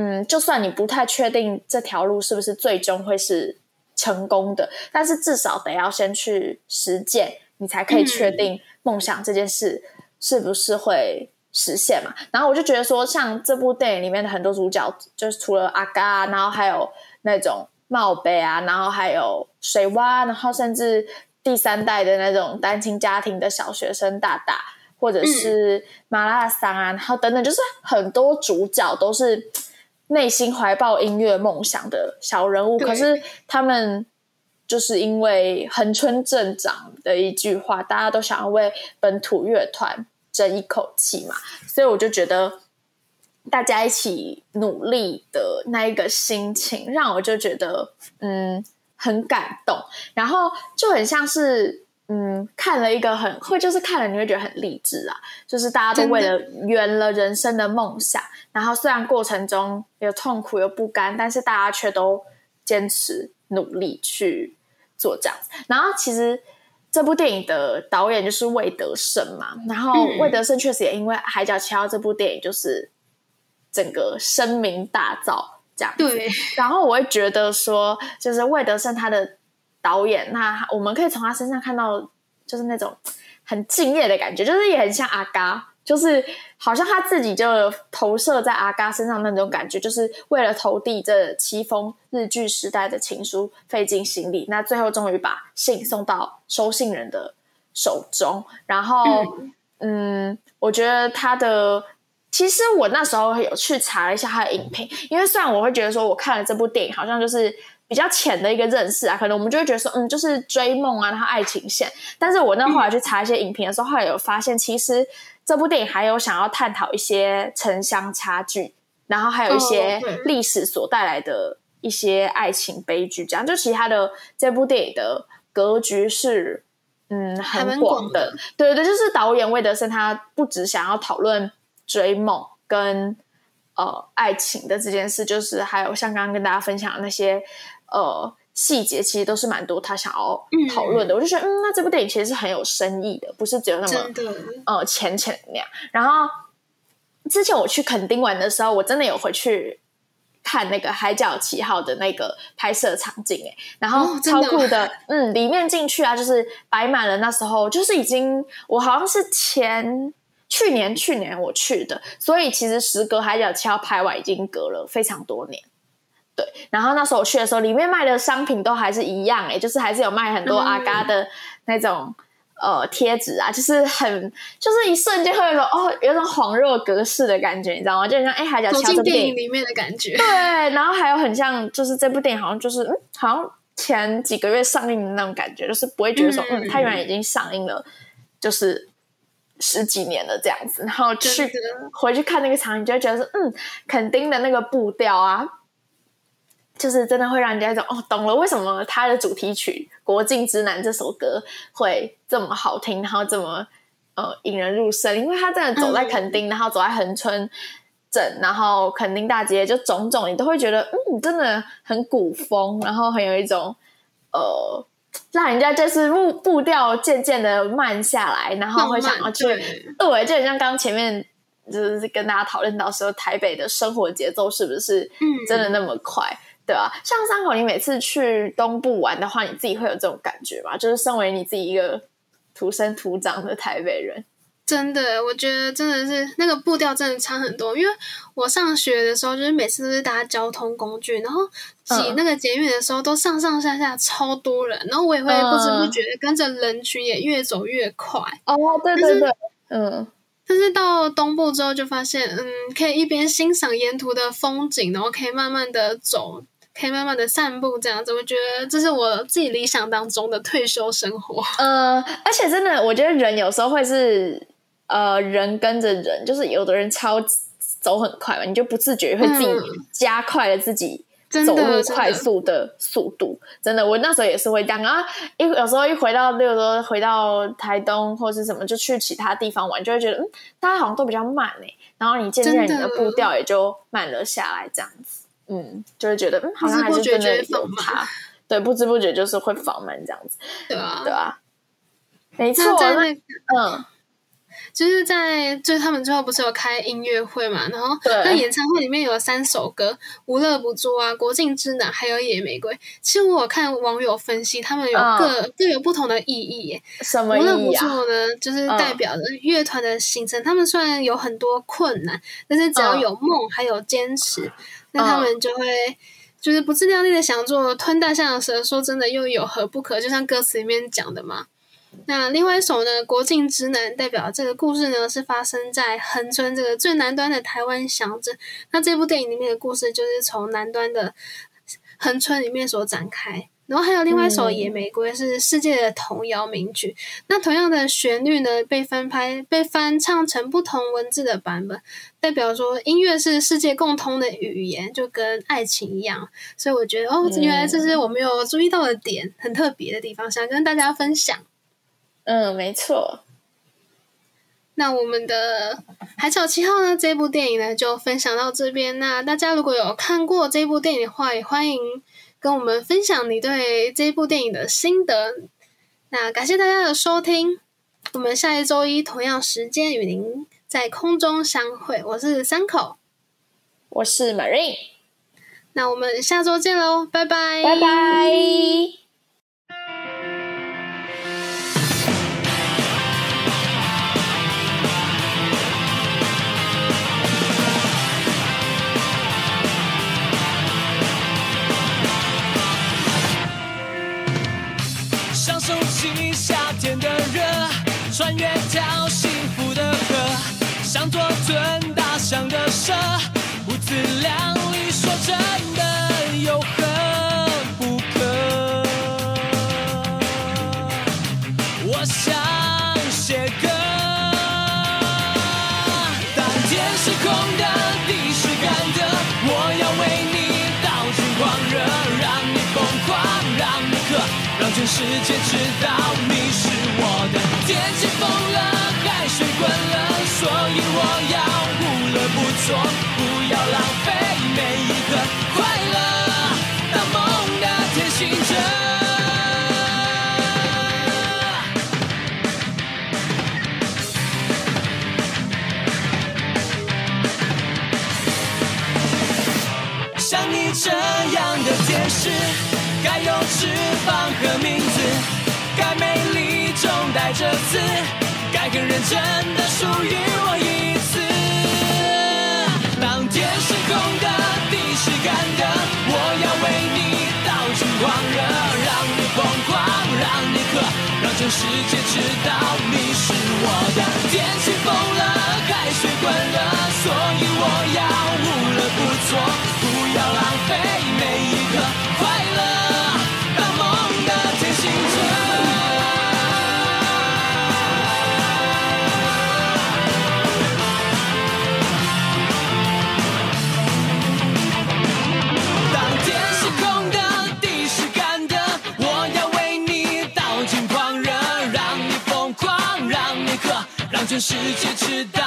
A: 嗯，就算你不太确定这条路是不是最终会是成功的，但是至少得要先去实践，你才可以确定梦想这件事是不是会实现嘛。然后我就觉得说，像这部电影里面的很多主角，就是除了阿嘎，然后还有那种帽杯啊，然后还有水洼，然后甚至第三代的那种单亲家庭的小学生大大，或者是马拉桑啊，然后等等，就是很多主角都是。内心怀抱音乐梦想的小人物，可是他们就是因为横村镇长的一句话，大家都想要为本土乐团争一口气嘛，所以我就觉得大家一起努力的那一个心情，让我就觉得嗯很感动，然后就很像是。嗯，看了一个很会，就是看了你会觉得很励志啊，就是大家都为了圆了人生的梦想，然后虽然过程中有痛苦有不甘，但是大家却都坚持努力去做这样子。然后其实这部电影的导演就是魏德胜嘛，然后魏德胜确实也因为《海角七号》这部电影就是整个声名大噪这样子。然后我会觉得说，就是魏德胜他的。导演，那我们可以从他身上看到，就是那种很敬业的感觉，就是也很像阿嘎，就是好像他自己就投射在阿嘎身上那种感觉，就是为了投递这七封日剧时代的情书，费尽心力，那最后终于把信送到收信人的手中。然后，嗯，我觉得他的，其实我那时候有去查了一下他的影评，因为虽然我会觉得说，我看了这部电影，好像就是。比较浅的一个认识啊，可能我们就会觉得说，嗯，就是追梦啊，然后爱情线。但是我那后来去查一些影评的时候，后来有发现，其实这部电影还有想要探讨一些城乡差距，然后还有一些历史所带来的一些爱情悲剧。这样，就其他的这部电影的格局是，嗯，很广的。对对，就是导演魏德森，他不只想要讨论追梦跟呃爱情的这件事，就是还有像刚刚跟大家分享的那些。呃，细节其实都是蛮多，他想要讨论的。我就觉得，嗯，那这部电影其实是很有深意的，不是只有那么呃浅浅那样。然后之前我去垦丁玩的时候，我真的有回去看那个《海角七号》的那个拍摄场景，哎，然后超酷的，嗯，里面进去啊，就是摆满了那时候，就是已经我好像是前去年去年我去的，所以其实时隔《海角七号》拍完已经隔了非常多年。对，然后那时候我去的时候，里面卖的商品都还是一样，哎，就是还是有卖很多阿嘎的那种呃贴纸啊，就是很，就是一瞬间会有种哦，有种恍若隔世的感觉，你知道吗？就像哎，海角七号
B: 电影里面的感觉。
A: 对，然后还有很像，就是这部电影好像就是嗯，好像前几个月上映的那种感觉，就是不会觉得说嗯，它原来已经上映了，就是十几年了这样子，然后去回去看那个场景，就会觉得说嗯，肯定的那个步调啊。就是真的会让人家一种哦，懂了为什么他的主题曲《国境之南》这首歌会这么好听，然后这么呃引人入胜，因为他真的走在垦丁，然后走在横村，镇，然后垦丁大街，就种种，你都会觉得，嗯，真的很古风，然后很有一种呃，让人家就是步步调渐渐的慢下来，然后会想要去，对，就很像刚前面就是跟大家讨论到说，台北的生活节奏是不是真的那么快，对啊？像三口，你每次去东部玩的话，你自己会有这种感觉吗？就是身为你自己一个土生土长的台北人。
B: 真的，我觉得真的是那个步调真的差很多。因为我上学的时候，就是每次都是搭交通工具，然后挤那个捷运的时候，都上上下下超多人，然后我也会不知不觉跟着人群也越走越快。
A: 哦，对对对，嗯。
B: 但是到东部之后，就发现，嗯，可以一边欣赏沿途的风景，然后可以慢慢的走，可以慢慢的散步，这样子，我觉得这是我自己理想当中的退休生活。
A: 呃，而且真的，我觉得人有时候会是。呃，人跟着人，就是有的人超走很快嘛，你就不自觉会自己加快了自己走路快速的速度。真的，我那时候也是会这样啊。一有时候一回到，例如说回到台东或是什么，就去其他地方玩，就会觉得嗯，大家好像都比较慢哎。然后你渐渐你的步调也就慢了下来，这样子，嗯，就会觉得嗯，好像还是真的有差。对，不知不觉就是会放慢这样子，
B: 对啊，
A: 对啊，没错，那嗯。
B: 就是在就是他们最后不是有开音乐会嘛，然后那演唱会里面有三首歌，《无乐不作》啊，《国境之南》还有《野玫瑰》。其实我看网友分析，他们有各各有不同的意义。
A: 什么意义
B: 啊？无乐不作呢，就是代表着乐团的形成。他们虽然有很多困难，但是只要有梦，还有坚持，那他们就会就是不自量力的想做吞大象的蛇。说真的，又有何不可？就像歌词里面讲的嘛。那另外一首呢，《国境之南》代表这个故事呢，是发生在恒春这个最南端的台湾乡镇。那这部电影里面的故事就是从南端的恒村里面所展开。然后还有另外一首《野玫瑰》，是世界的童谣名曲。那同样的旋律呢，被翻拍、被翻唱成不同文字的版本，代表说音乐是世界共通的语言，就跟爱情一样。所以我觉得，哦，原来这是我没有注意到的点，很特别的地方，想跟大家分享。
A: 嗯，没错。
B: 那我们的《海角七号》呢？这部电影呢，就分享到这边。那大家如果有看过这部电影的话，也欢迎跟我们分享你对这部电影的心得。那感谢大家的收听，我们下一周一同样时间与您在空中相会。我是三口，
A: 我是 Marine。
B: 那我们下周见喽，拜拜，
A: 拜拜。穿越条幸福的河，像座吞大象的蛇，不自量力，说真的有何不可？我想写歌，当天是空的，地是干的，我要为你倒进狂热，让你疯狂，让你渴，让全世界知道你是的。天气疯了，海水滚了，所以我要无乐不作，不要浪费每一刻快乐，当梦的天行者。像你这样的天使，该有翅膀和名，中带着刺，该更认真的属于我一次。当天是空的，地是干的，我要为你倒进狂热，让你疯狂，让你渴，让全世界知道你是我的。天气疯了，海水滚了，所以我要无乐不作，不要浪费每一刻快乐，当梦的天行者。世界知道。